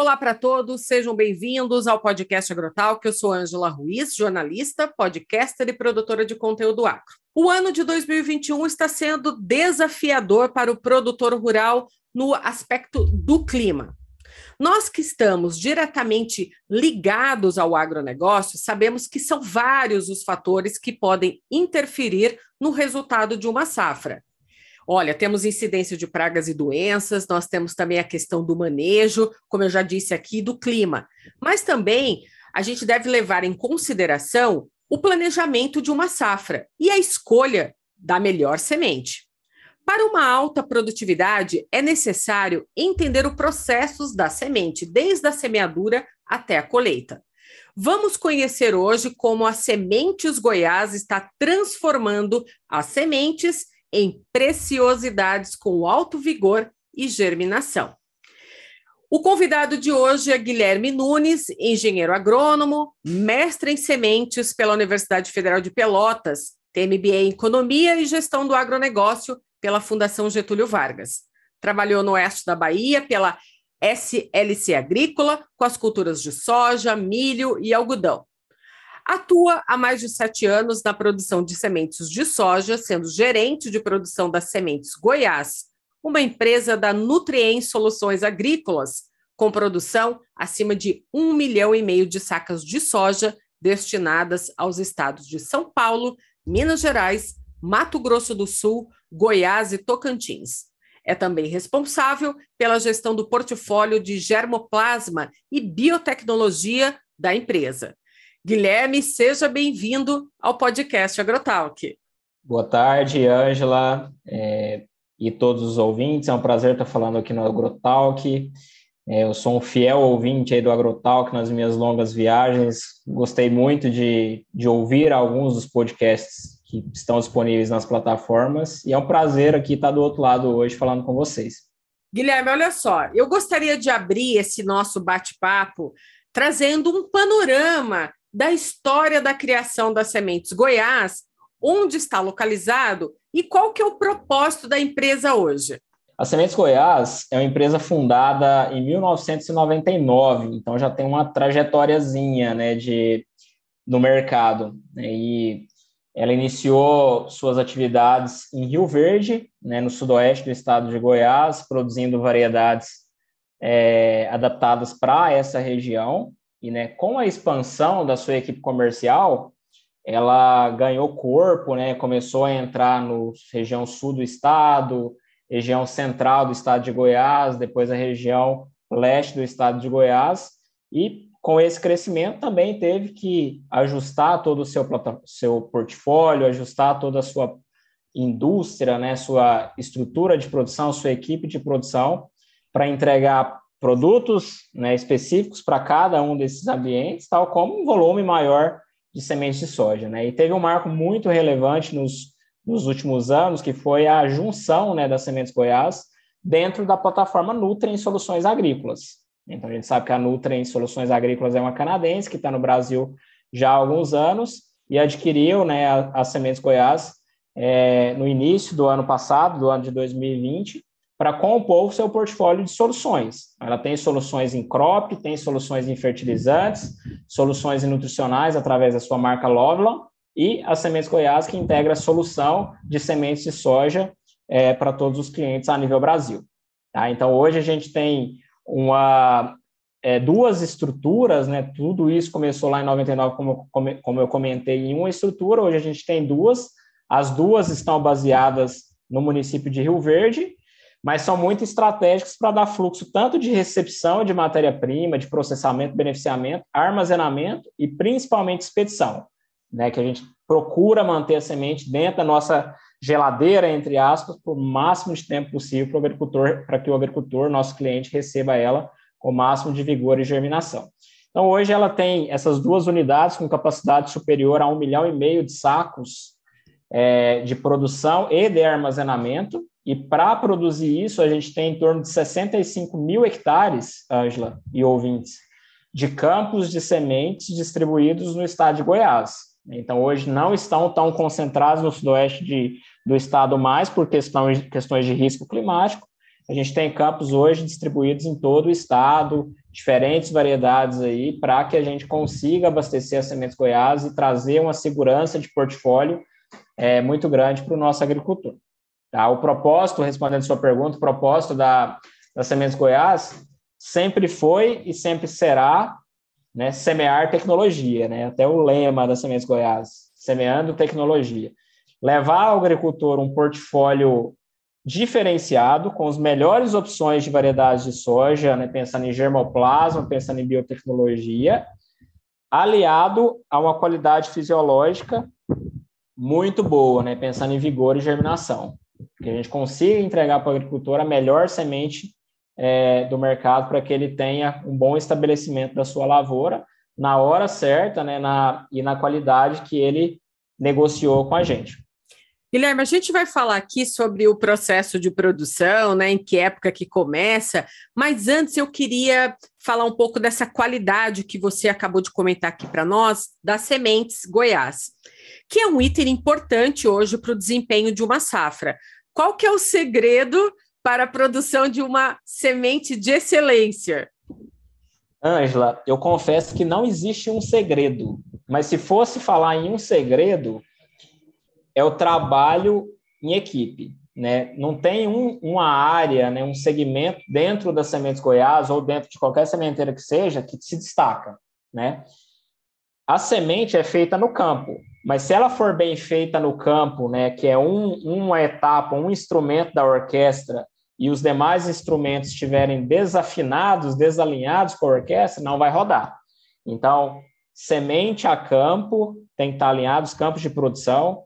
Olá para todos, sejam bem-vindos ao podcast Agrotal, que eu sou Ângela Ruiz, jornalista, podcaster e produtora de conteúdo agro. O ano de 2021 está sendo desafiador para o produtor rural no aspecto do clima. Nós que estamos diretamente ligados ao agronegócio, sabemos que são vários os fatores que podem interferir no resultado de uma safra. Olha, temos incidência de pragas e doenças, nós temos também a questão do manejo, como eu já disse aqui, do clima. Mas também a gente deve levar em consideração o planejamento de uma safra e a escolha da melhor semente. Para uma alta produtividade, é necessário entender os processos da semente, desde a semeadura até a colheita. Vamos conhecer hoje como a Sementes Goiás está transformando as sementes em preciosidades com alto vigor e germinação. O convidado de hoje é Guilherme Nunes, engenheiro agrônomo, mestre em sementes pela Universidade Federal de Pelotas, tem MBA em Economia e Gestão do Agronegócio pela Fundação Getúlio Vargas. Trabalhou no oeste da Bahia pela SLC Agrícola, com as culturas de soja, milho e algodão. Atua há mais de sete anos na produção de sementes de soja, sendo gerente de produção das Sementes Goiás, uma empresa da Nutrien Soluções Agrícolas, com produção acima de um milhão e meio de sacas de soja destinadas aos estados de São Paulo, Minas Gerais, Mato Grosso do Sul, Goiás e Tocantins. É também responsável pela gestão do portfólio de germoplasma e biotecnologia da empresa. Guilherme, seja bem-vindo ao podcast Agrotalk. Boa tarde, Ângela, é, e todos os ouvintes. É um prazer estar falando aqui no Agrotalk. É, eu sou um fiel ouvinte aí do Agrotalk nas minhas longas viagens. Gostei muito de, de ouvir alguns dos podcasts que estão disponíveis nas plataformas. E é um prazer aqui estar do outro lado hoje falando com vocês. Guilherme, olha só, eu gostaria de abrir esse nosso bate-papo trazendo um panorama da história da criação das Sementes Goiás, onde está localizado e qual que é o propósito da empresa hoje. A Sementes Goiás é uma empresa fundada em 1999, então já tem uma trajetóriazinha né, de, no mercado. Né, e ela iniciou suas atividades em Rio Verde, né, no sudoeste do estado de Goiás, produzindo variedades é, adaptadas para essa região. E né, com a expansão da sua equipe comercial, ela ganhou corpo, né, começou a entrar no região sul do estado, região central do estado de Goiás, depois a região leste do estado de Goiás, e com esse crescimento também teve que ajustar todo o seu, seu portfólio, ajustar toda a sua indústria, né, sua estrutura de produção, sua equipe de produção, para entregar produtos né, específicos para cada um desses ambientes, tal como um volume maior de sementes de soja. Né? E teve um marco muito relevante nos, nos últimos anos, que foi a junção né, das sementes Goiás dentro da plataforma Nutrien Soluções Agrícolas. Então, a gente sabe que a Nutrien Soluções Agrícolas é uma canadense que está no Brasil já há alguns anos e adquiriu né, as sementes Goiás é, no início do ano passado, do ano de 2020, para compor o seu portfólio de soluções. Ela tem soluções em crop, tem soluções em fertilizantes, soluções nutricionais através da sua marca Loveland e a Sementes Goiás, que integra a solução de sementes de soja é, para todos os clientes a nível Brasil. Tá? Então, hoje a gente tem uma, é, duas estruturas, né? tudo isso começou lá em 99, como, como eu comentei, em uma estrutura, hoje a gente tem duas, as duas estão baseadas no município de Rio Verde, mas são muito estratégicos para dar fluxo tanto de recepção de matéria-prima, de processamento, beneficiamento, armazenamento e principalmente expedição, né, que a gente procura manter a semente dentro da nossa geladeira, entre aspas, por máximo de tempo possível para o agricultor, para que o agricultor, nosso cliente, receba ela com o máximo de vigor e germinação. Então, hoje ela tem essas duas unidades com capacidade superior a um milhão e meio de sacos é, de produção e de armazenamento, e para produzir isso, a gente tem em torno de 65 mil hectares, Ângela e ouvintes, de campos de sementes distribuídos no estado de Goiás. Então, hoje não estão tão concentrados no sudoeste de, do estado mais por questão, questões de risco climático, a gente tem campos hoje distribuídos em todo o estado, diferentes variedades aí, para que a gente consiga abastecer as sementes Goiás e trazer uma segurança de portfólio é, muito grande para o nosso agricultor. Tá? O propósito, respondendo sua pergunta, o propósito da, da Sementes Goiás sempre foi e sempre será né, semear tecnologia, né? até o lema da Sementes Goiás, semeando tecnologia. Levar ao agricultor um portfólio diferenciado, com as melhores opções de variedades de soja, né, pensando em germoplasma, pensando em biotecnologia, aliado a uma qualidade fisiológica muito boa, né, pensando em vigor e germinação. Que a gente consiga entregar para o agricultor a melhor semente é, do mercado para que ele tenha um bom estabelecimento da sua lavoura na hora certa né, na, e na qualidade que ele negociou com a gente. Guilherme, a gente vai falar aqui sobre o processo de produção, né? Em que época que começa, mas antes eu queria falar um pouco dessa qualidade que você acabou de comentar aqui para nós, das sementes Goiás, que é um item importante hoje para o desempenho de uma safra. Qual que é o segredo para a produção de uma semente de excelência? Ângela, eu confesso que não existe um segredo, mas se fosse falar em um segredo, é o trabalho em equipe. Né? Não tem um, uma área, né, um segmento dentro das sementes Goiás ou dentro de qualquer sementeira que seja que se destaca. Né? A semente é feita no campo, mas se ela for bem feita no campo, né, que é um, uma etapa, um instrumento da orquestra, e os demais instrumentos estiverem desafinados, desalinhados com a orquestra, não vai rodar. Então, semente a campo, tem que estar alinhado os campos de produção,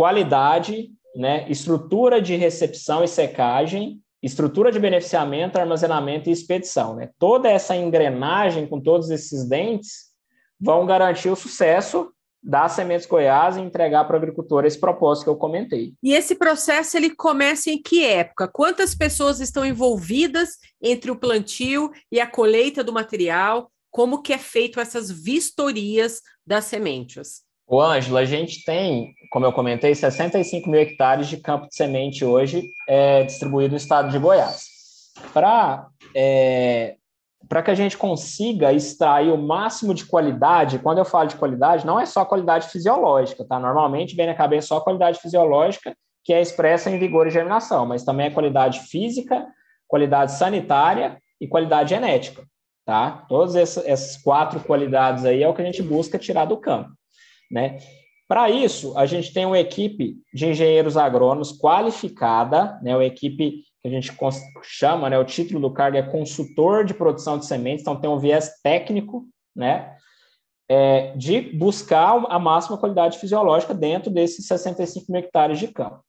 qualidade, né, estrutura de recepção e secagem, estrutura de beneficiamento, armazenamento e expedição. Né? Toda essa engrenagem com todos esses dentes vão garantir o sucesso da Sementes Goiás e entregar para o agricultor esse propósito que eu comentei. E esse processo ele começa em que época? Quantas pessoas estão envolvidas entre o plantio e a colheita do material? Como que é feito essas vistorias das sementes? O Ângelo, a gente tem, como eu comentei, 65 mil hectares de campo de semente hoje é, distribuído no estado de Goiás. Para é, para que a gente consiga extrair o máximo de qualidade, quando eu falo de qualidade, não é só qualidade fisiológica, tá? Normalmente vem na cabeça só qualidade fisiológica, que é expressa em vigor e germinação, mas também é qualidade física, qualidade sanitária e qualidade genética, tá? Todas essas quatro qualidades aí é o que a gente busca tirar do campo. Né? Para isso, a gente tem uma equipe de engenheiros agrônomos qualificada, né, uma equipe que a gente chama, né, o título do cargo é consultor de produção de sementes, então tem um viés técnico, né, é, de buscar a máxima qualidade fisiológica dentro desses 65 mil hectares de campo.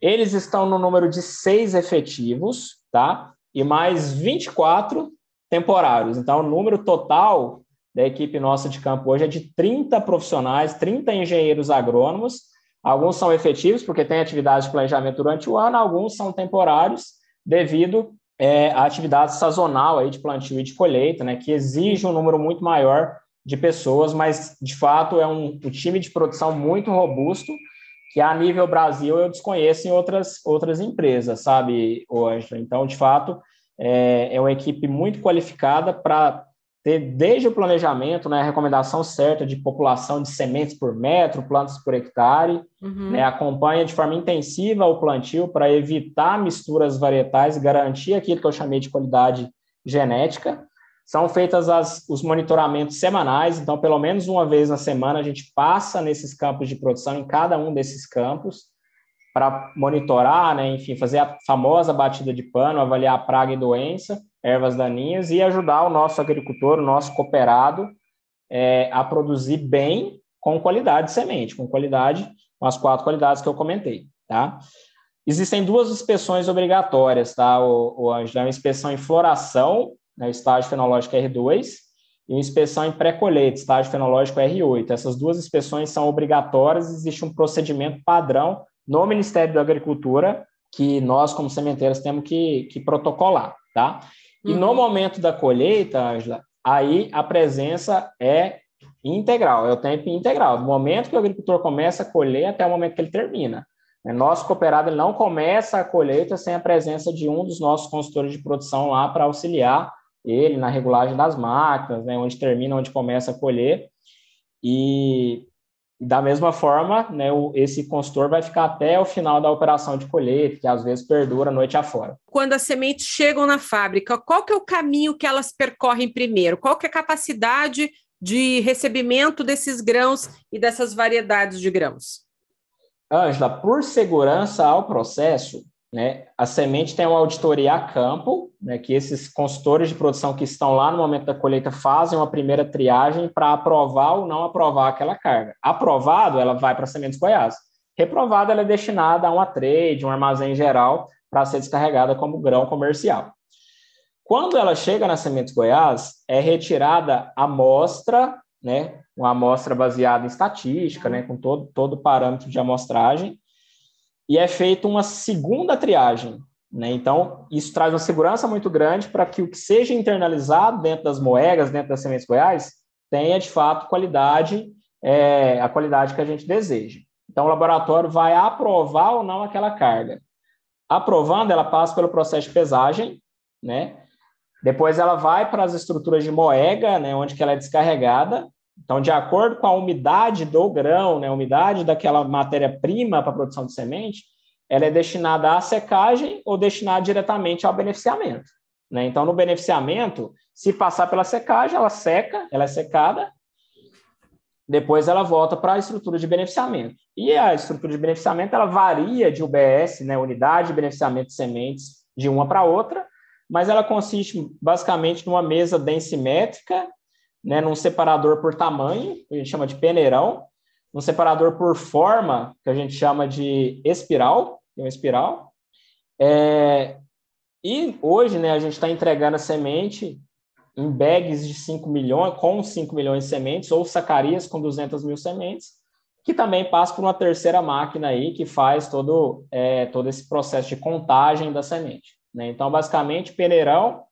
Eles estão no número de seis efetivos, tá? E mais 24 temporários. Então, o número total da equipe nossa de campo hoje é de 30 profissionais, 30 engenheiros agrônomos. Alguns são efetivos, porque tem atividade de planejamento durante o ano, alguns são temporários, devido é, à atividade sazonal aí de plantio e de colheita, né, que exige um número muito maior de pessoas, mas de fato é um, um time de produção muito robusto, que a nível Brasil eu desconheço em outras, outras empresas, sabe, Ângela? Então, de fato, é, é uma equipe muito qualificada para ter desde o planejamento, né, a recomendação certa de população de sementes por metro, plantas por hectare, uhum. né, acompanha de forma intensiva o plantio para evitar misturas varietais e garantir aquilo que eu chamei de qualidade genética. São feitas as, os monitoramentos semanais, então, pelo menos uma vez na semana, a gente passa nesses campos de produção, em cada um desses campos, para monitorar, né, enfim, fazer a famosa batida de pano, avaliar praga e doença, ervas daninhas e ajudar o nosso agricultor, o nosso cooperado, é, a produzir bem com qualidade de semente, com qualidade, com as quatro qualidades que eu comentei, tá? Existem duas inspeções obrigatórias, tá, o, o? É uma inspeção em floração, né, estágio fenológico R2, e uma inspeção em pré-colheita, estágio fenológico R8. Essas duas inspeções são obrigatórias, existe um procedimento padrão no Ministério da Agricultura que nós, como sementeiros, temos que, que protocolar, tá? E uhum. no momento da colheita, Angela, aí a presença é integral, é o tempo integral, do momento que o agricultor começa a colher até o momento que ele termina. Nosso cooperado não começa a colheita sem a presença de um dos nossos consultores de produção lá para auxiliar ele na regulagem das máquinas, né, onde termina, onde começa a colher. E da mesma forma, né, o, esse consultor vai ficar até o final da operação de colheita, que às vezes perdura a noite afora. Quando as sementes chegam na fábrica, qual que é o caminho que elas percorrem primeiro? Qual que é a capacidade de recebimento desses grãos e dessas variedades de grãos? Ângela, por segurança ao processo, né, a semente tem uma auditoria a campo, né, que esses consultores de produção que estão lá no momento da colheita fazem uma primeira triagem para aprovar ou não aprovar aquela carga. Aprovado, ela vai para Sementes Goiás. Reprovada, ela é destinada a uma trade, um armazém geral, para ser descarregada como grão comercial. Quando ela chega na Sementes Goiás, é retirada a amostra, né, uma amostra baseada em estatística, né, com todo, todo o parâmetro de amostragem, e é feita uma segunda triagem. Né? Então, isso traz uma segurança muito grande para que o que seja internalizado dentro das moedas, dentro das sementes goiás, tenha de fato qualidade, é, a qualidade que a gente deseja. Então, o laboratório vai aprovar ou não aquela carga. Aprovando, ela passa pelo processo de pesagem, né? Depois ela vai para as estruturas de moega, né, onde ela é descarregada, então, de acordo com a umidade do grão, né, a umidade daquela matéria-prima para a produção de semente, ela é destinada à secagem ou destinada diretamente ao beneficiamento. Né? Então, no beneficiamento, se passar pela secagem, ela seca, ela é secada, depois ela volta para a estrutura de beneficiamento. E a estrutura de beneficiamento ela varia de UBS, né, unidade de beneficiamento de sementes, de uma para outra, mas ela consiste basicamente numa mesa densimétrica né, num separador por tamanho, que a gente chama de peneirão, um separador por forma, que a gente chama de espiral, é uma espiral. É, e hoje, né, a gente está entregando a semente em bags de 5 milhões, com 5 milhões de sementes, ou sacarias com 200 mil sementes, que também passa por uma terceira máquina aí, que faz todo, é, todo esse processo de contagem da semente. Né? Então, basicamente, peneirão,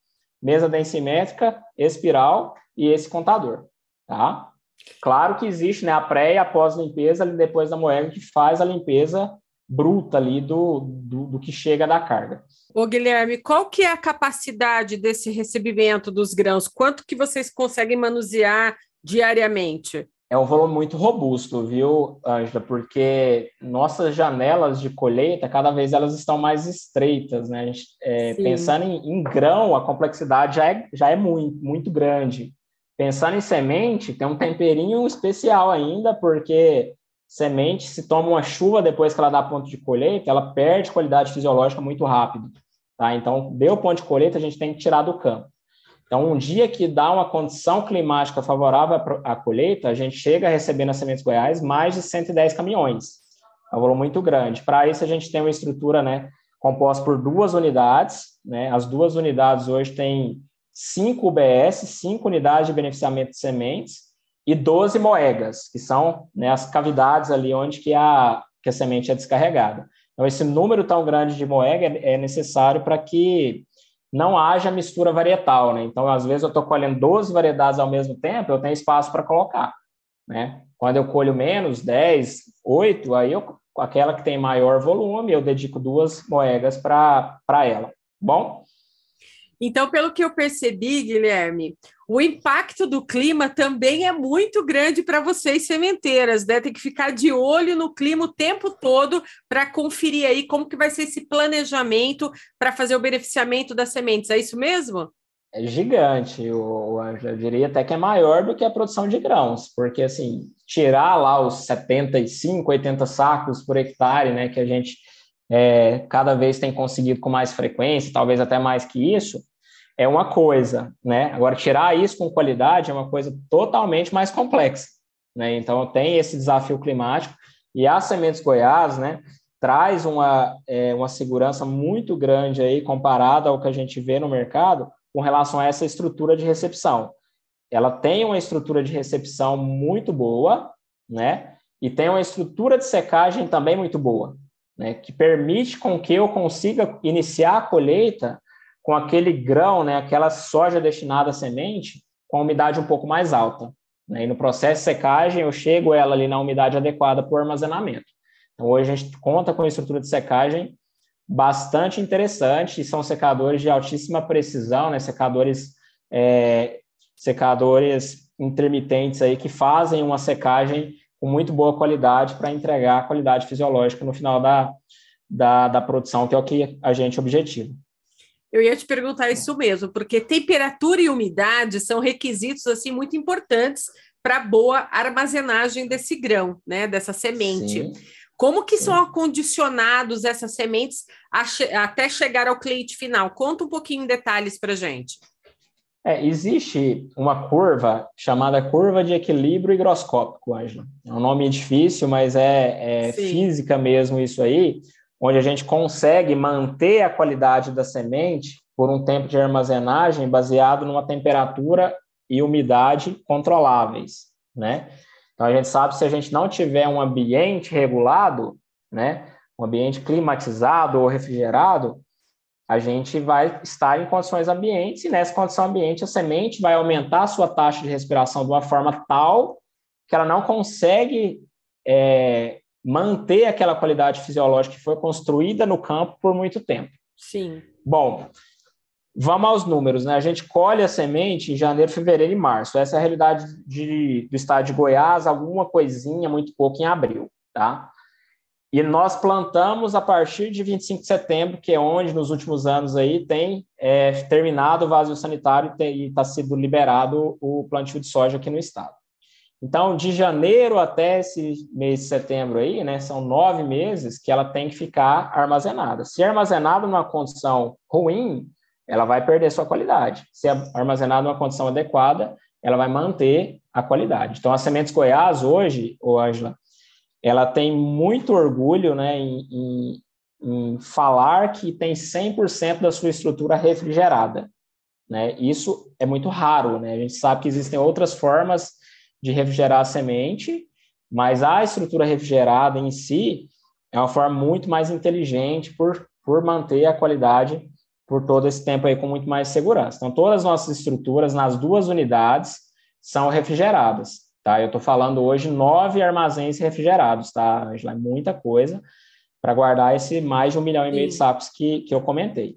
mesa densimétrica, espiral, e esse contador, tá? Claro que existe né, a pré e a pós-limpeza ali depois da moeda que faz a limpeza bruta ali do, do, do, que chega da carga. Ô Guilherme, qual que é a capacidade desse recebimento dos grãos? Quanto que vocês conseguem manusear diariamente? É um volume muito robusto, viu, Ângela? Porque nossas janelas de colheita, cada vez elas estão mais estreitas, né? Gente, é, pensando em, em, grão, a complexidade já é, já é muito, muito grande. Pensando em semente, tem um temperinho especial ainda, porque semente, se toma uma chuva depois que ela dá ponto de colheita, ela perde qualidade fisiológica muito rápido. Tá? Então, deu ponto de colheita, a gente tem que tirar do campo. Então, um dia que dá uma condição climática favorável à colheita, a gente chega a receber nas Sementes Goiás mais de 110 caminhões. É um volume muito grande. Para isso, a gente tem uma estrutura né, composta por duas unidades. Né? As duas unidades hoje têm cinco UBS, cinco unidades de beneficiamento de sementes e 12 moegas, que são né, as cavidades ali onde que a, que a semente é descarregada. Então, esse número tão grande de moega é necessário para que não haja mistura varietal, né? Então, às vezes eu estou colhendo 12 variedades ao mesmo tempo, eu tenho espaço para colocar, né? Quando eu colho menos, 10, 8, aí eu, aquela que tem maior volume, eu dedico duas moegas para ela. Bom, então, pelo que eu percebi, Guilherme, o impacto do clima também é muito grande para vocês sementeiras, né? Tem que ficar de olho no clima o tempo todo para conferir aí como que vai ser esse planejamento para fazer o beneficiamento das sementes. É isso mesmo? É gigante, eu, eu diria até que é maior do que a produção de grãos, porque assim, tirar lá os 75, 80 sacos por hectare, né, que a gente é, cada vez tem conseguido com mais frequência, talvez até mais que isso, é uma coisa, né? Agora, tirar isso com qualidade é uma coisa totalmente mais complexa, né? Então, tem esse desafio climático e a Sementes Goiás, né, traz uma, é, uma segurança muito grande aí comparada ao que a gente vê no mercado com relação a essa estrutura de recepção. Ela tem uma estrutura de recepção muito boa, né? E tem uma estrutura de secagem também muito boa, né? Que permite com que eu consiga iniciar a colheita com aquele grão, né, aquela soja destinada à semente, com a umidade um pouco mais alta. Né? E no processo de secagem, eu chego ela ali na umidade adequada para o armazenamento. Então, hoje a gente conta com estrutura de secagem bastante interessante, e são secadores de altíssima precisão, né? secadores, é, secadores intermitentes aí que fazem uma secagem com muito boa qualidade para entregar a qualidade fisiológica no final da, da, da produção, que é o que a gente objetiva. Eu ia te perguntar isso mesmo, porque temperatura e umidade são requisitos assim muito importantes para boa armazenagem desse grão, né, dessa semente. Sim. Como que Sim. são acondicionados essas sementes até chegar ao cliente final? Conta um pouquinho em detalhes para gente. É, existe uma curva chamada curva de equilíbrio higroscópico, Angela. É um nome difícil, mas é, é física mesmo isso aí, onde a gente consegue manter a qualidade da semente por um tempo de armazenagem baseado numa temperatura e umidade controláveis, né? Então a gente sabe se a gente não tiver um ambiente regulado, né, um ambiente climatizado ou refrigerado, a gente vai estar em condições ambientes, e nessa condição ambiente a semente vai aumentar a sua taxa de respiração de uma forma tal que ela não consegue é, manter aquela qualidade fisiológica que foi construída no campo por muito tempo. Sim. Bom, vamos aos números, né? A gente colhe a semente em janeiro, fevereiro e março. Essa é a realidade de, do estado de Goiás, alguma coisinha, muito pouco em abril, tá? E nós plantamos a partir de 25 de setembro, que é onde nos últimos anos aí tem é, terminado o vazio sanitário e está sendo liberado o plantio de soja aqui no estado. Então, de janeiro até esse mês de setembro aí, né, são nove meses que ela tem que ficar armazenada. Se armazenada numa condição ruim, ela vai perder sua qualidade. Se armazenada numa condição adequada, ela vai manter a qualidade. Então, as sementes Goiás hoje, ô Angela, ela tem muito orgulho né, em, em, em falar que tem 100% da sua estrutura refrigerada. Né? Isso é muito raro. Né? A gente sabe que existem outras formas de refrigerar a semente, mas a estrutura refrigerada em si é uma forma muito mais inteligente por, por manter a qualidade por todo esse tempo aí com muito mais segurança. Então, todas as nossas estruturas nas duas unidades são refrigeradas. Tá? Eu estou falando hoje nove armazéns refrigerados, tá, Angela? É muita coisa para guardar esse mais de um milhão e meio de sacos que, que eu comentei.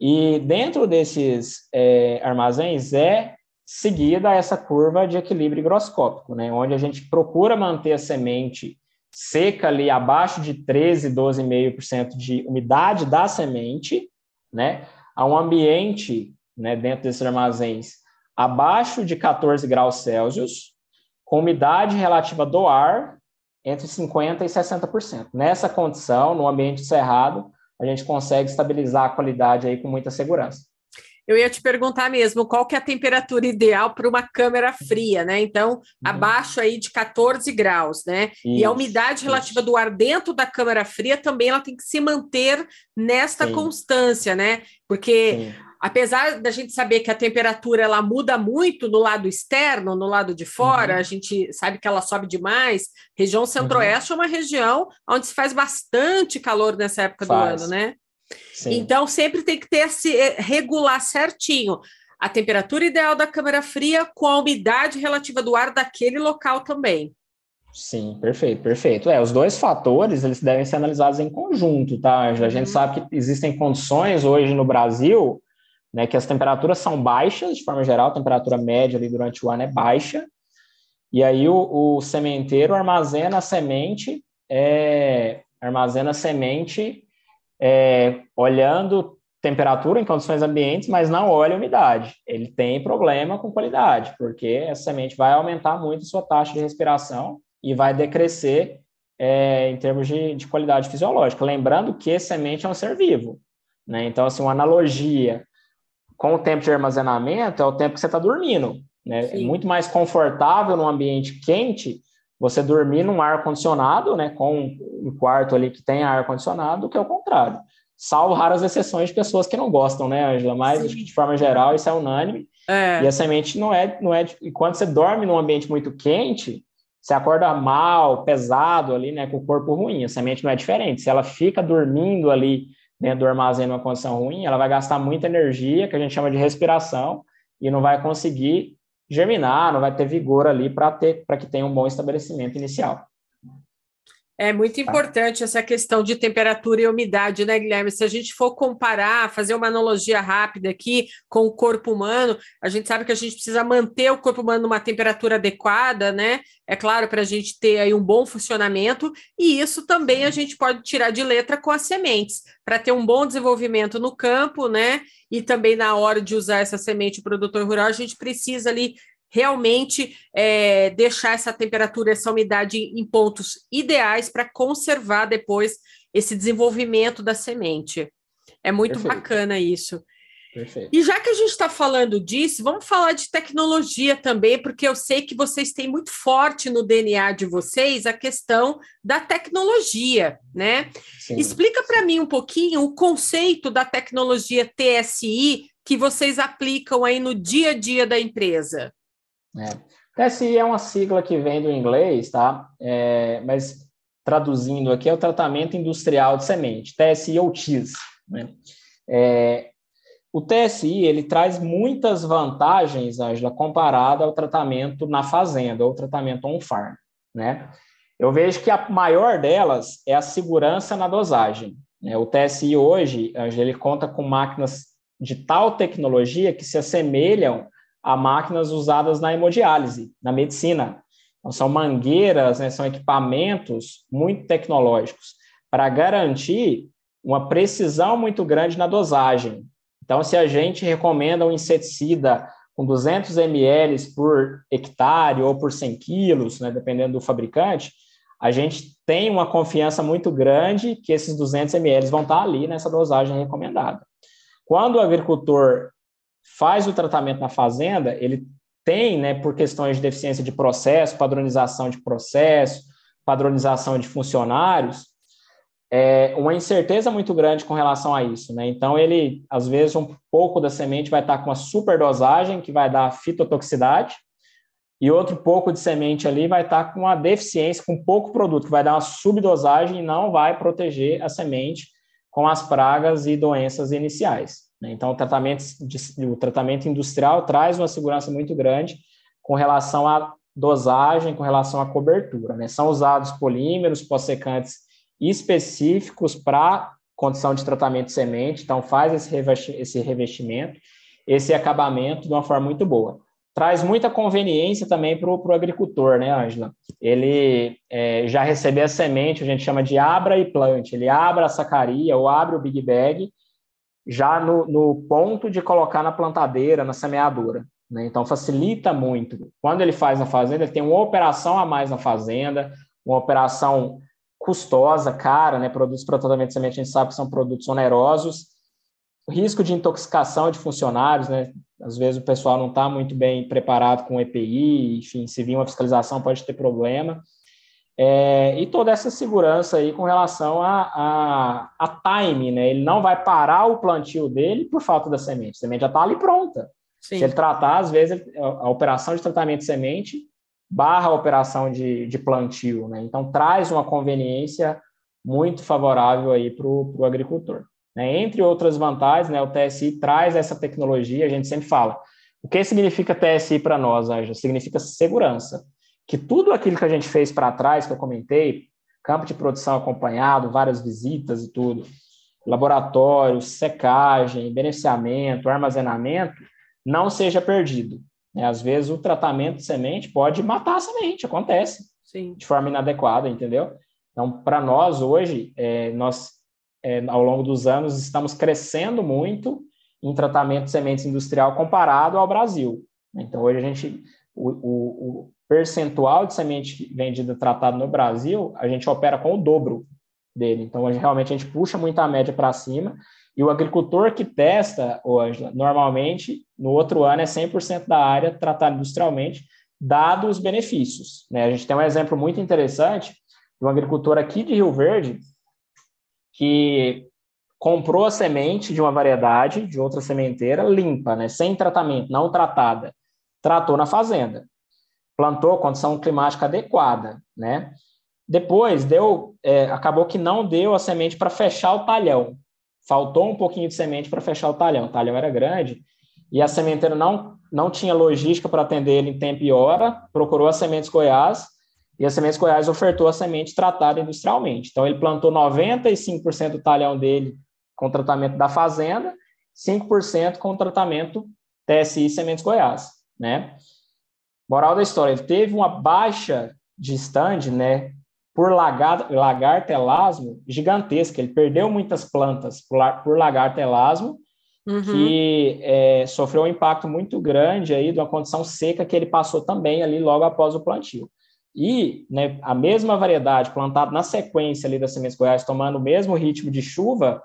E dentro desses é, armazéns é seguida essa curva de equilíbrio higroscópico, né? onde a gente procura manter a semente seca ali abaixo de 13, 12,5% de umidade da semente, né? a um ambiente né, dentro desses armazéns abaixo de 14 graus Celsius, com umidade relativa do ar entre 50% e 60%. Nessa condição, no ambiente cerrado, a gente consegue estabilizar a qualidade aí com muita segurança. Eu ia te perguntar mesmo, qual que é a temperatura ideal para uma câmera fria, né? Então, uhum. abaixo aí de 14 graus, né? Isso, e a umidade relativa isso. do ar dentro da câmera fria também ela tem que se manter nesta Sim. constância, né? Porque Sim apesar da gente saber que a temperatura ela muda muito no lado externo, no lado de fora, uhum. a gente sabe que ela sobe demais. Região centro-oeste uhum. é uma região onde se faz bastante calor nessa época faz. do ano, né? Sim. Então sempre tem que ter se eh, regular certinho a temperatura ideal da câmara fria com a umidade relativa do ar daquele local também. Sim, perfeito, perfeito. É, os dois fatores eles devem ser analisados em conjunto, tá? A gente uhum. sabe que existem condições hoje no Brasil né, que as temperaturas são baixas, de forma geral, a temperatura média ali durante o ano é baixa, e aí o, o sementeiro armazena a semente, é, armazena a semente é, olhando temperatura em condições ambientes, mas não olha a umidade. Ele tem problema com qualidade, porque a semente vai aumentar muito a sua taxa de respiração e vai decrescer é, em termos de, de, qualidade fisiológica. Lembrando que semente é um ser vivo. Né? Então, assim, uma analogia com o tempo de armazenamento é o tempo que você está dormindo. Né? É muito mais confortável num ambiente quente você dormir num ar-condicionado, né, com um quarto ali que tem ar-condicionado, do que o contrário. Salvo raras exceções de pessoas que não gostam, né, Angela? Mas, Sim. de forma geral, isso é unânime. É. E a semente não é, não é. E quando você dorme num ambiente muito quente, você acorda mal, pesado ali, né, com o corpo ruim. A semente não é diferente. Se ela fica dormindo ali dentro do armazém numa condição ruim, ela vai gastar muita energia, que a gente chama de respiração, e não vai conseguir germinar, não vai ter vigor ali para ter para que tenha um bom estabelecimento inicial. É muito tá. importante essa questão de temperatura e umidade, né, Guilherme? Se a gente for comparar, fazer uma analogia rápida aqui com o corpo humano, a gente sabe que a gente precisa manter o corpo humano numa temperatura adequada, né? É claro, para a gente ter aí um bom funcionamento, e isso também a gente pode tirar de letra com as sementes, para ter um bom desenvolvimento no campo, né? E também na hora de usar essa semente, o produtor rural, a gente precisa ali realmente é, deixar essa temperatura, essa umidade em pontos ideais para conservar depois esse desenvolvimento da semente. É muito Perfeito. bacana isso. Perfeito. E já que a gente está falando disso, vamos falar de tecnologia também, porque eu sei que vocês têm muito forte no DNA de vocês a questão da tecnologia, né? Sim. Explica para mim um pouquinho o conceito da tecnologia TSI que vocês aplicam aí no dia a dia da empresa. É. TSI é uma sigla que vem do inglês, tá? É, mas traduzindo aqui é o tratamento industrial de semente, TSI ou TIS. Né? É, o TSI ele traz muitas vantagens, Angela, comparado ao tratamento na fazenda ou tratamento on-farm, né? Eu vejo que a maior delas é a segurança na dosagem. Né? O TSI hoje, Angela, ele conta com máquinas de tal tecnologia que se assemelham a máquinas usadas na hemodiálise, na medicina. Então, são mangueiras, né, são equipamentos muito tecnológicos para garantir uma precisão muito grande na dosagem. Então, se a gente recomenda um inseticida com 200 ml por hectare ou por 100 quilos, né, dependendo do fabricante, a gente tem uma confiança muito grande que esses 200 ml vão estar ali nessa dosagem recomendada. Quando o agricultor faz o tratamento na fazenda, ele tem, né, por questões de deficiência de processo, padronização de processo, padronização de funcionários, é, uma incerteza muito grande com relação a isso, né? Então, ele, às vezes, um pouco da semente vai estar com uma superdosagem, que vai dar fitotoxicidade, e outro pouco de semente ali vai estar com uma deficiência, com pouco produto, que vai dar uma subdosagem e não vai proteger a semente com as pragas e doenças iniciais. Né? Então, o tratamento, o tratamento industrial traz uma segurança muito grande com relação à dosagem, com relação à cobertura. Né? São usados polímeros pós-secantes específicos para condição de tratamento de semente, então faz esse revestimento, esse acabamento de uma forma muito boa. Traz muita conveniência também para o agricultor, né, Ângela? Ele é, já receber a semente, a gente chama de abra e plante. Ele abre a sacaria ou abre o big bag já no, no ponto de colocar na plantadeira, na semeadura. Né? Então, facilita muito. Quando ele faz na fazenda, ele tem uma operação a mais na fazenda, uma operação custosa, cara, né? Produtos para tratamento de semente, a gente sabe que são produtos onerosos. O risco de intoxicação de funcionários, né? Às vezes o pessoal não está muito bem preparado com EPI, enfim, se vir uma fiscalização pode ter problema. É, e toda essa segurança aí com relação a, a, a, time, né? Ele não vai parar o plantio dele por falta da semente. A semente já está ali pronta. Sim. Se ele tratar, às vezes, a operação de tratamento de semente barra a operação de, de plantio, né? Então, traz uma conveniência muito favorável aí para o agricultor. Né? Entre outras vantagens, né, o TSI traz essa tecnologia, a gente sempre fala. O que significa TSI para nós, Anja? Significa segurança que tudo aquilo que a gente fez para trás, que eu comentei, campo de produção acompanhado, várias visitas e tudo, laboratório, secagem, beneficiamento, armazenamento, não seja perdido. Né? Às vezes o tratamento de semente pode matar a semente, acontece Sim. de forma inadequada, entendeu? Então, para nós hoje, é, nós é, ao longo dos anos estamos crescendo muito em tratamento de sementes industrial comparado ao Brasil. Então, hoje a gente, o, o, percentual de semente vendida tratado no Brasil, a gente opera com o dobro dele. Então, a gente, realmente, a gente puxa muito a média para cima. E o agricultor que testa, Ângela, normalmente, no outro ano é 100% da área tratada industrialmente, dado os benefícios. Né? A gente tem um exemplo muito interessante de um agricultor aqui de Rio Verde que comprou a semente de uma variedade, de outra sementeira, limpa, né? sem tratamento, não tratada. Tratou na fazenda plantou condição climática adequada, né? Depois deu, é, acabou que não deu a semente para fechar o talhão. Faltou um pouquinho de semente para fechar o talhão. O talhão era grande e a sementeira não não tinha logística para atender ele em tempo e hora. Procurou a Sementes Goiás e a Sementes Goiás ofertou a semente tratada industrialmente. Então, ele plantou 95% do talhão dele com tratamento da fazenda, 5% com tratamento TSI Sementes Goiás, né? Moral da história, ele teve uma baixa de stand, né, por lagar, lagartelasmo gigantesca. Ele perdeu muitas plantas por, por lagartelasmo, uhum. que é, sofreu um impacto muito grande aí de uma condição seca que ele passou também ali logo após o plantio. E né, a mesma variedade plantada na sequência ali das sementes Goiás, tomando o mesmo ritmo de chuva,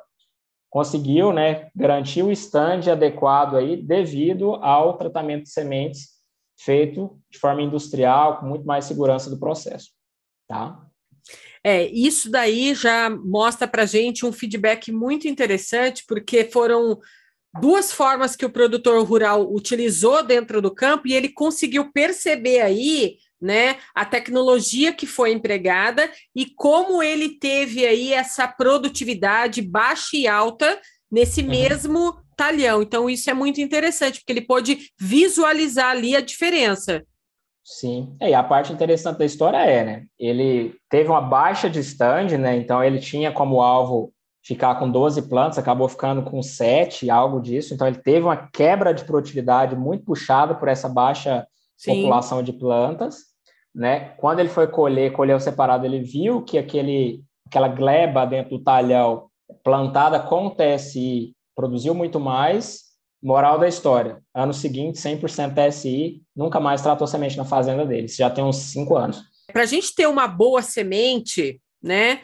conseguiu né, garantir o stand adequado aí devido ao tratamento de sementes feito de forma industrial, com muito mais segurança do processo. Tá? É, isso daí já mostra para a gente um feedback muito interessante, porque foram duas formas que o produtor rural utilizou dentro do campo e ele conseguiu perceber aí né, a tecnologia que foi empregada e como ele teve aí essa produtividade baixa e alta nesse uhum. Talhão. Então, isso é muito interessante, porque ele pôde visualizar ali a diferença. Sim, é, e a parte interessante da história é, né? Ele teve uma baixa de stand, né? Então ele tinha como alvo ficar com 12 plantas, acabou ficando com 7, algo disso. Então ele teve uma quebra de produtividade muito puxada por essa baixa Sim. população de plantas, né? Quando ele foi colher, colheu separado, ele viu que aquele aquela gleba dentro do talhão plantada com TSI produziu muito mais. Moral da história: ano seguinte, 100% TSI, nunca mais tratou semente na fazenda dele. Isso já tem uns cinco anos. Para a gente ter uma boa semente, né?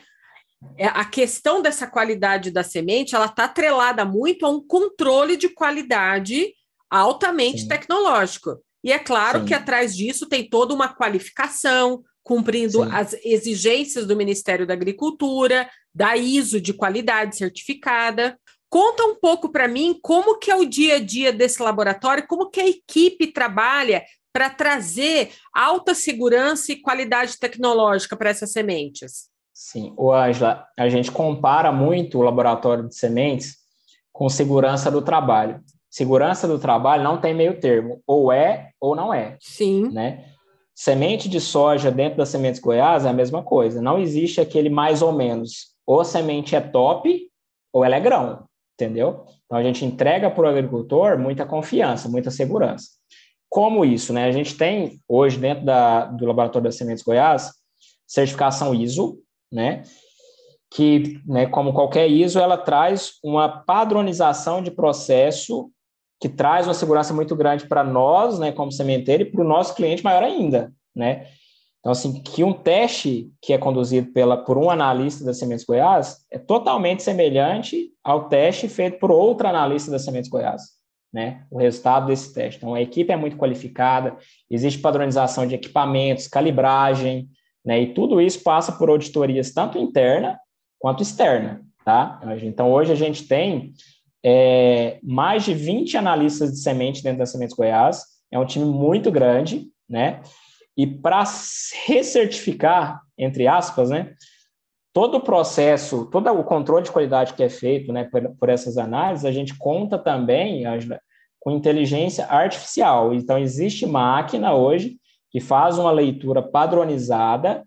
É, a questão dessa qualidade da semente, ela está atrelada muito a um controle de qualidade altamente Sim. tecnológico. E é claro Sim. que atrás disso tem toda uma qualificação, cumprindo Sim. as exigências do Ministério da Agricultura, da ISO de qualidade certificada. Conta um pouco para mim como que é o dia a dia desse laboratório, como que a equipe trabalha para trazer alta segurança e qualidade tecnológica para essas sementes. Sim, o Angela, a gente compara muito o laboratório de sementes com segurança do trabalho. Segurança do trabalho não tem meio termo, ou é ou não é. Sim. Né? Semente de soja dentro das sementes Goiás é a mesma coisa. Não existe aquele mais ou menos. Ou a semente é top ou ela é grão entendeu? Então a gente entrega para o agricultor muita confiança, muita segurança. Como isso, né? A gente tem hoje dentro da, do Laboratório das Sementes Goiás certificação ISO, né? Que, né, como qualquer ISO, ela traz uma padronização de processo que traz uma segurança muito grande para nós, né, como sementeiro, e para o nosso cliente maior ainda, né? Então, assim, que um teste que é conduzido pela, por um analista da Sementes Goiás é totalmente semelhante ao teste feito por outro analista da Sementes Goiás, né? O resultado desse teste. Então, a equipe é muito qualificada, existe padronização de equipamentos, calibragem, né? E tudo isso passa por auditorias tanto interna quanto externa, tá? Então, hoje a gente tem é, mais de 20 analistas de semente dentro da Sementes Goiás, é um time muito grande, né? E para recertificar, entre aspas, né, todo o processo, todo o controle de qualidade que é feito né, por, por essas análises, a gente conta também com inteligência artificial. Então, existe máquina hoje que faz uma leitura padronizada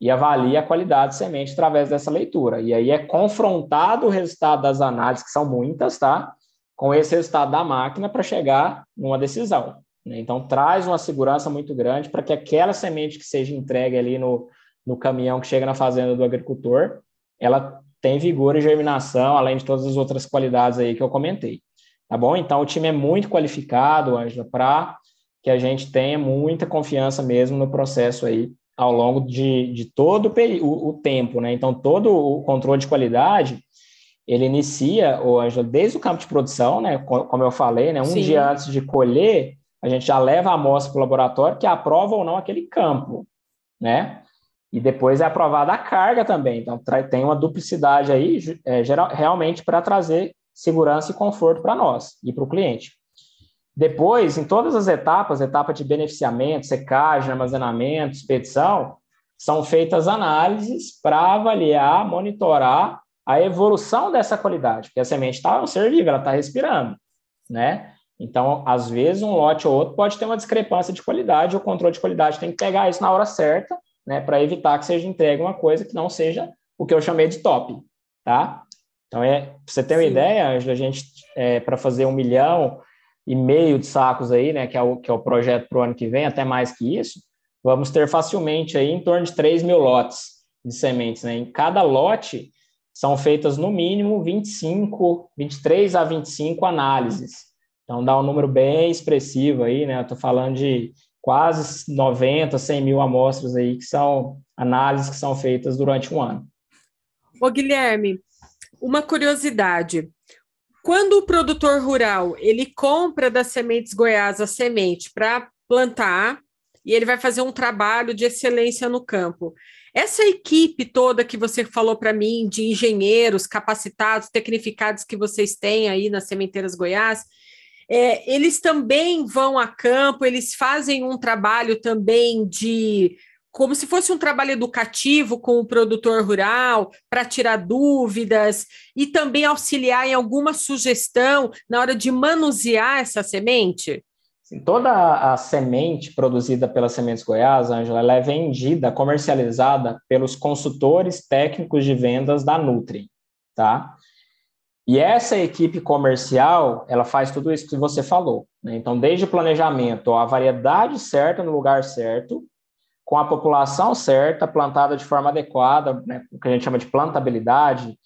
e avalia a qualidade de semente através dessa leitura. E aí é confrontado o resultado das análises, que são muitas, tá? Com esse resultado da máquina para chegar numa decisão. Né? Então, traz uma segurança muito grande para que aquela semente que seja entregue ali no, no caminhão que chega na fazenda do agricultor, ela tem vigor e germinação, além de todas as outras qualidades aí que eu comentei. Tá bom? Então, o time é muito qualificado, Ângela, para que a gente tenha muita confiança mesmo no processo aí ao longo de, de todo o, o tempo, né? Então, todo o controle de qualidade, ele inicia, Ângela, desde o campo de produção, né? Como eu falei, né? Um Sim. dia antes de colher, a gente já leva a amostra para o laboratório que aprova ou não aquele campo, né? E depois é aprovada a carga também. Então, tem uma duplicidade aí, é, geral, realmente, para trazer segurança e conforto para nós e para o cliente. Depois, em todas as etapas, etapa de beneficiamento, secagem, armazenamento, expedição, são feitas análises para avaliar, monitorar a evolução dessa qualidade, porque a semente está um ser vivo, ela está respirando, né? Então, às vezes, um lote ou outro pode ter uma discrepância de qualidade, o controle de qualidade tem que pegar isso na hora certa né, para evitar que seja entregue uma coisa que não seja o que eu chamei de top, tá? Então, é, para você ter uma Sim. ideia, Angela, a gente, é, para fazer um milhão e meio de sacos aí, né, que é o, que é o projeto para o ano que vem, até mais que isso, vamos ter facilmente aí em torno de 3 mil lotes de sementes, né? Em cada lote são feitas no mínimo 25, 23 a 25 análises. Então dá um número bem expressivo aí, né? Estou falando de quase 90, 100 mil amostras aí que são análises que são feitas durante um ano. Ô Guilherme, uma curiosidade. Quando o produtor rural ele compra das sementes Goiás a semente para plantar e ele vai fazer um trabalho de excelência no campo, essa equipe toda que você falou para mim, de engenheiros capacitados, tecnificados que vocês têm aí nas Sementeiras Goiás, é, eles também vão a campo, eles fazem um trabalho também de como se fosse um trabalho educativo com o produtor rural, para tirar dúvidas e também auxiliar em alguma sugestão na hora de manusear essa semente? toda a semente produzida pela Sementes Goiás, Ângela, ela é vendida, comercializada pelos consultores técnicos de vendas da Nutri, tá? E essa equipe comercial, ela faz tudo isso que você falou. Né? Então, desde o planejamento, a variedade certa no lugar certo, com a população certa, plantada de forma adequada, né? o que a gente chama de plantabilidade,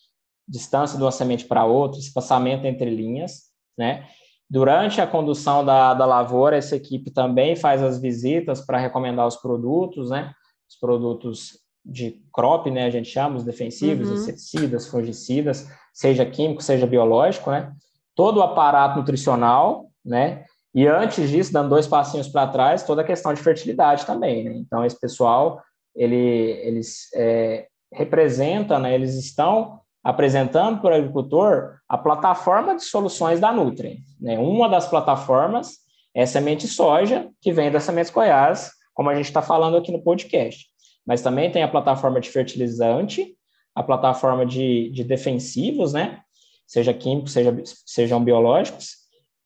distância de uma semente para outra, espaçamento entre linhas, né? Durante a condução da, da lavoura, essa equipe também faz as visitas para recomendar os produtos, né? Os produtos de crop, né? A gente chama os defensivos, uhum. inseticidas, fungicidas, seja químico, seja biológico, né? Todo o aparato nutricional, né? E antes disso, dando dois passinhos para trás, toda a questão de fertilidade também, né? Então, esse pessoal, ele, eles é, representam, né? Eles estão apresentando para o agricultor a plataforma de soluções da Nutri. Né? Uma das plataformas é semente soja, que vem da Sementes Goiás, como a gente está falando aqui no podcast. Mas também tem a plataforma de fertilizante, a plataforma de, de defensivos, né? seja químicos, seja, sejam biológicos,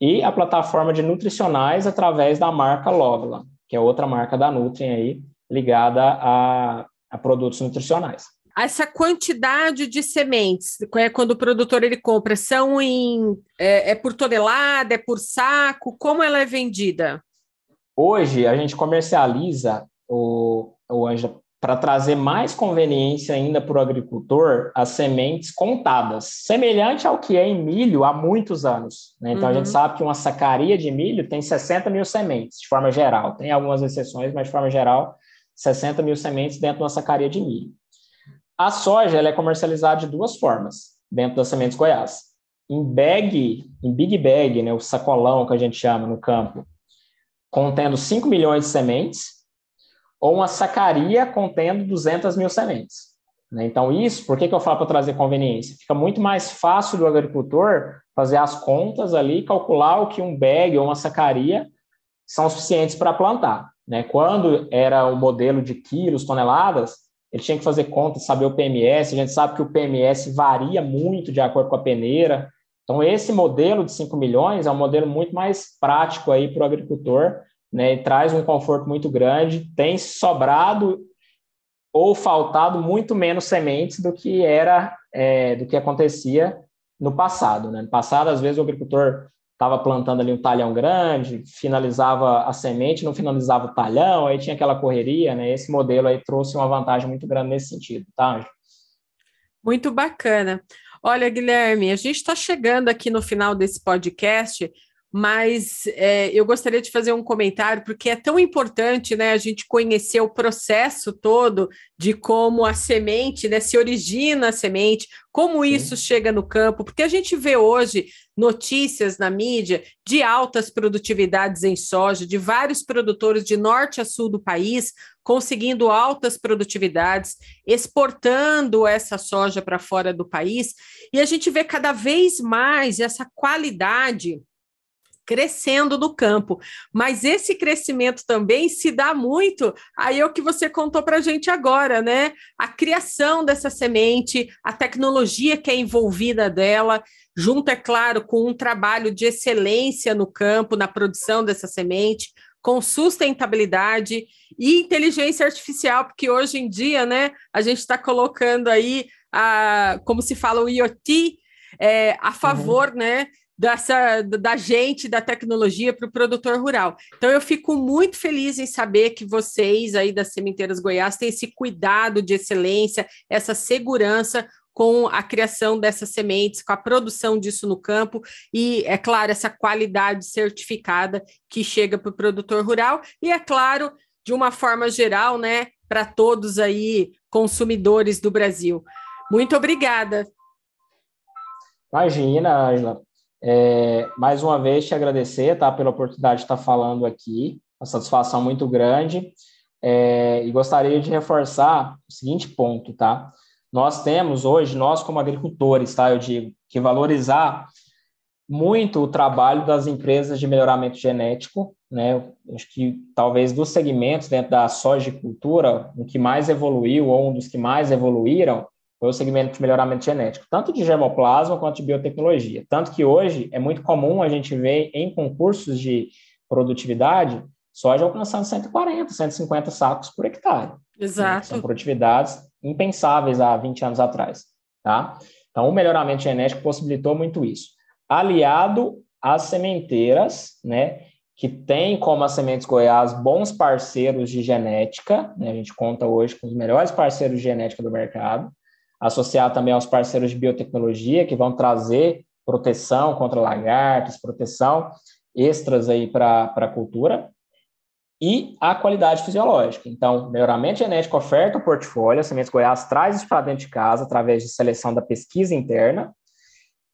e a plataforma de nutricionais através da marca Logla, que é outra marca da Nutri aí, ligada a, a produtos nutricionais essa quantidade de sementes, é quando o produtor ele compra, são em é, é, por tonelada, é por saco? Como ela é vendida? Hoje a gente comercializa o, o Anja para trazer mais conveniência ainda para o agricultor as sementes contadas, semelhante ao que é em milho há muitos anos. Né? Então uhum. a gente uhum. sabe que uma sacaria de milho tem 60 mil sementes, de forma geral. Tem algumas exceções, mas de forma geral, 60 mil sementes dentro de uma sacaria de milho. A soja ela é comercializada de duas formas dentro das sementes Goiás. Em bag, em big bag, né, o sacolão que a gente chama no campo, contendo 5 milhões de sementes, ou uma sacaria contendo 200 mil sementes. Né? Então, isso, por que, que eu falo para trazer conveniência? Fica muito mais fácil do agricultor fazer as contas ali, calcular o que um bag ou uma sacaria são suficientes para plantar. Né? Quando era o modelo de quilos, toneladas, ele tinha que fazer conta, saber o PMS, a gente sabe que o PMS varia muito de acordo com a peneira. Então, esse modelo de 5 milhões é um modelo muito mais prático aí para o agricultor, né, traz um conforto muito grande, tem sobrado ou faltado muito menos sementes do que era, é, do que acontecia no passado. Né? No passado, às vezes, o agricultor estava plantando ali um talhão grande, finalizava a semente, não finalizava o talhão, aí tinha aquela correria, né? Esse modelo aí trouxe uma vantagem muito grande nesse sentido, tá? Muito bacana. Olha, Guilherme, a gente está chegando aqui no final desse podcast, mas é, eu gostaria de fazer um comentário, porque é tão importante né, a gente conhecer o processo todo de como a semente né, se origina a semente, como Sim. isso chega no campo, porque a gente vê hoje notícias na mídia de altas produtividades em soja, de vários produtores de norte a sul do país conseguindo altas produtividades, exportando essa soja para fora do país, e a gente vê cada vez mais essa qualidade crescendo no campo. Mas esse crescimento também se dá muito aí é o que você contou para a gente agora, né? A criação dessa semente, a tecnologia que é envolvida dela, junto, é claro, com um trabalho de excelência no campo, na produção dessa semente, com sustentabilidade e inteligência artificial, porque hoje em dia, né, a gente está colocando aí, a, como se fala, o IoT é, a favor, uhum. né, dessa da gente, da tecnologia para o produtor rural. Então eu fico muito feliz em saber que vocês aí das Sementeiras Goiás têm esse cuidado de excelência, essa segurança com a criação dessas sementes, com a produção disso no campo e, é claro, essa qualidade certificada que chega para o produtor rural e, é claro, de uma forma geral, né, para todos aí consumidores do Brasil. Muito obrigada. Imagina, Angela. É, mais uma vez te agradecer, tá, pela oportunidade de estar falando aqui. Uma satisfação muito grande. É, e gostaria de reforçar o seguinte ponto, tá? Nós temos hoje, nós como agricultores, tá, eu digo, que valorizar muito o trabalho das empresas de melhoramento genético, né? Acho que talvez dos segmentos dentro da sojicultura, o que mais evoluiu ou um dos que mais evoluíram foi o segmento de melhoramento genético, tanto de germoplasma quanto de biotecnologia. Tanto que hoje é muito comum a gente ver em concursos de produtividade soja alcançando 140, 150 sacos por hectare. Exato. São produtividades impensáveis há 20 anos atrás, tá? Então, o melhoramento genético possibilitou muito isso. Aliado às sementeiras, né, que tem como as Sementes Goiás bons parceiros de genética, né, a gente conta hoje com os melhores parceiros de genética do mercado, associado também aos parceiros de biotecnologia, que vão trazer proteção contra lagartos, proteção extras aí para a cultura, e a qualidade fisiológica. Então, melhoramento genético oferta o portfólio, a Sementes Goiás traz isso para dentro de casa através de seleção da pesquisa interna,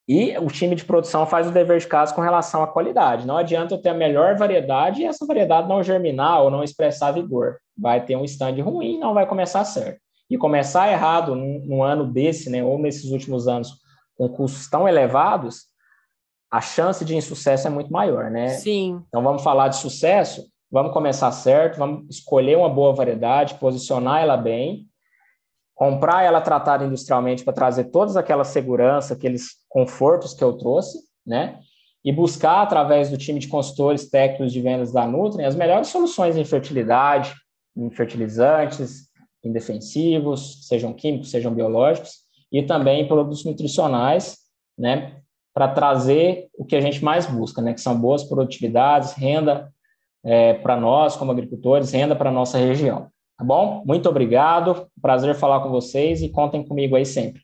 e o time de produção faz o dever de casa com relação à qualidade. Não adianta eu ter a melhor variedade e essa variedade não germinar ou não expressar vigor. Vai ter um stand ruim, não vai começar certo. E começar errado num, num ano desse, né, ou nesses últimos anos, com custos tão elevados, a chance de insucesso é muito maior, né? Sim. Então vamos falar de sucesso vamos começar certo, vamos escolher uma boa variedade, posicionar ela bem, comprar ela tratada industrialmente para trazer todas aquelas segurança, aqueles confortos que eu trouxe, né? E buscar, através do time de consultores técnicos de vendas da Nutrien, as melhores soluções em fertilidade, em fertilizantes, em defensivos, sejam químicos, sejam biológicos, e também produtos nutricionais, né? Para trazer o que a gente mais busca, né? Que são boas produtividades, renda é, para nós, como agricultores, renda para nossa região. Tá bom? Muito obrigado. Prazer falar com vocês e contem comigo aí sempre.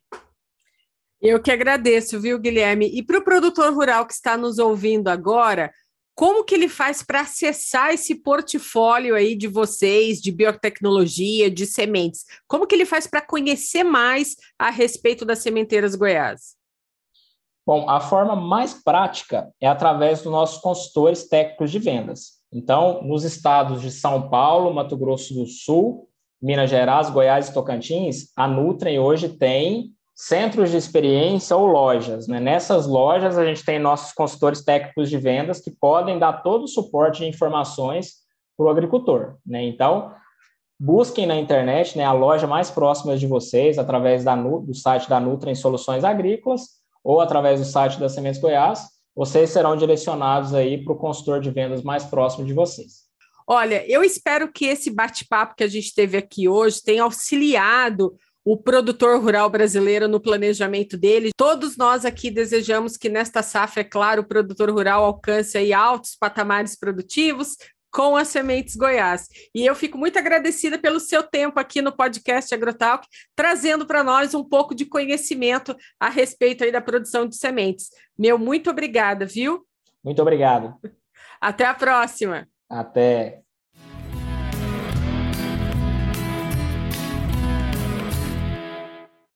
Eu que agradeço, viu, Guilherme? E para o produtor rural que está nos ouvindo agora, como que ele faz para acessar esse portfólio aí de vocês, de biotecnologia, de sementes? Como que ele faz para conhecer mais a respeito das sementeiras Goiás? Bom, a forma mais prática é através dos nossos consultores técnicos de vendas. Então, nos estados de São Paulo, Mato Grosso do Sul, Minas Gerais, Goiás e Tocantins, a Nutrem hoje tem centros de experiência ou lojas. Né? Nessas lojas, a gente tem nossos consultores técnicos de vendas que podem dar todo o suporte de informações para o agricultor. Né? Então, busquem na internet né, a loja mais próxima de vocês, através da, do site da Nutrem Soluções Agrícolas ou através do site da Sementes Goiás, vocês serão direcionados aí para o consultor de vendas mais próximo de vocês. Olha, eu espero que esse bate-papo que a gente teve aqui hoje tenha auxiliado o produtor rural brasileiro no planejamento dele. Todos nós aqui desejamos que nesta safra, é claro, o produtor rural alcance aí altos patamares produtivos, com as Sementes Goiás. E eu fico muito agradecida pelo seu tempo aqui no podcast Agrotalk, trazendo para nós um pouco de conhecimento a respeito aí da produção de sementes. Meu muito obrigada, viu? Muito obrigado. Até a próxima. Até.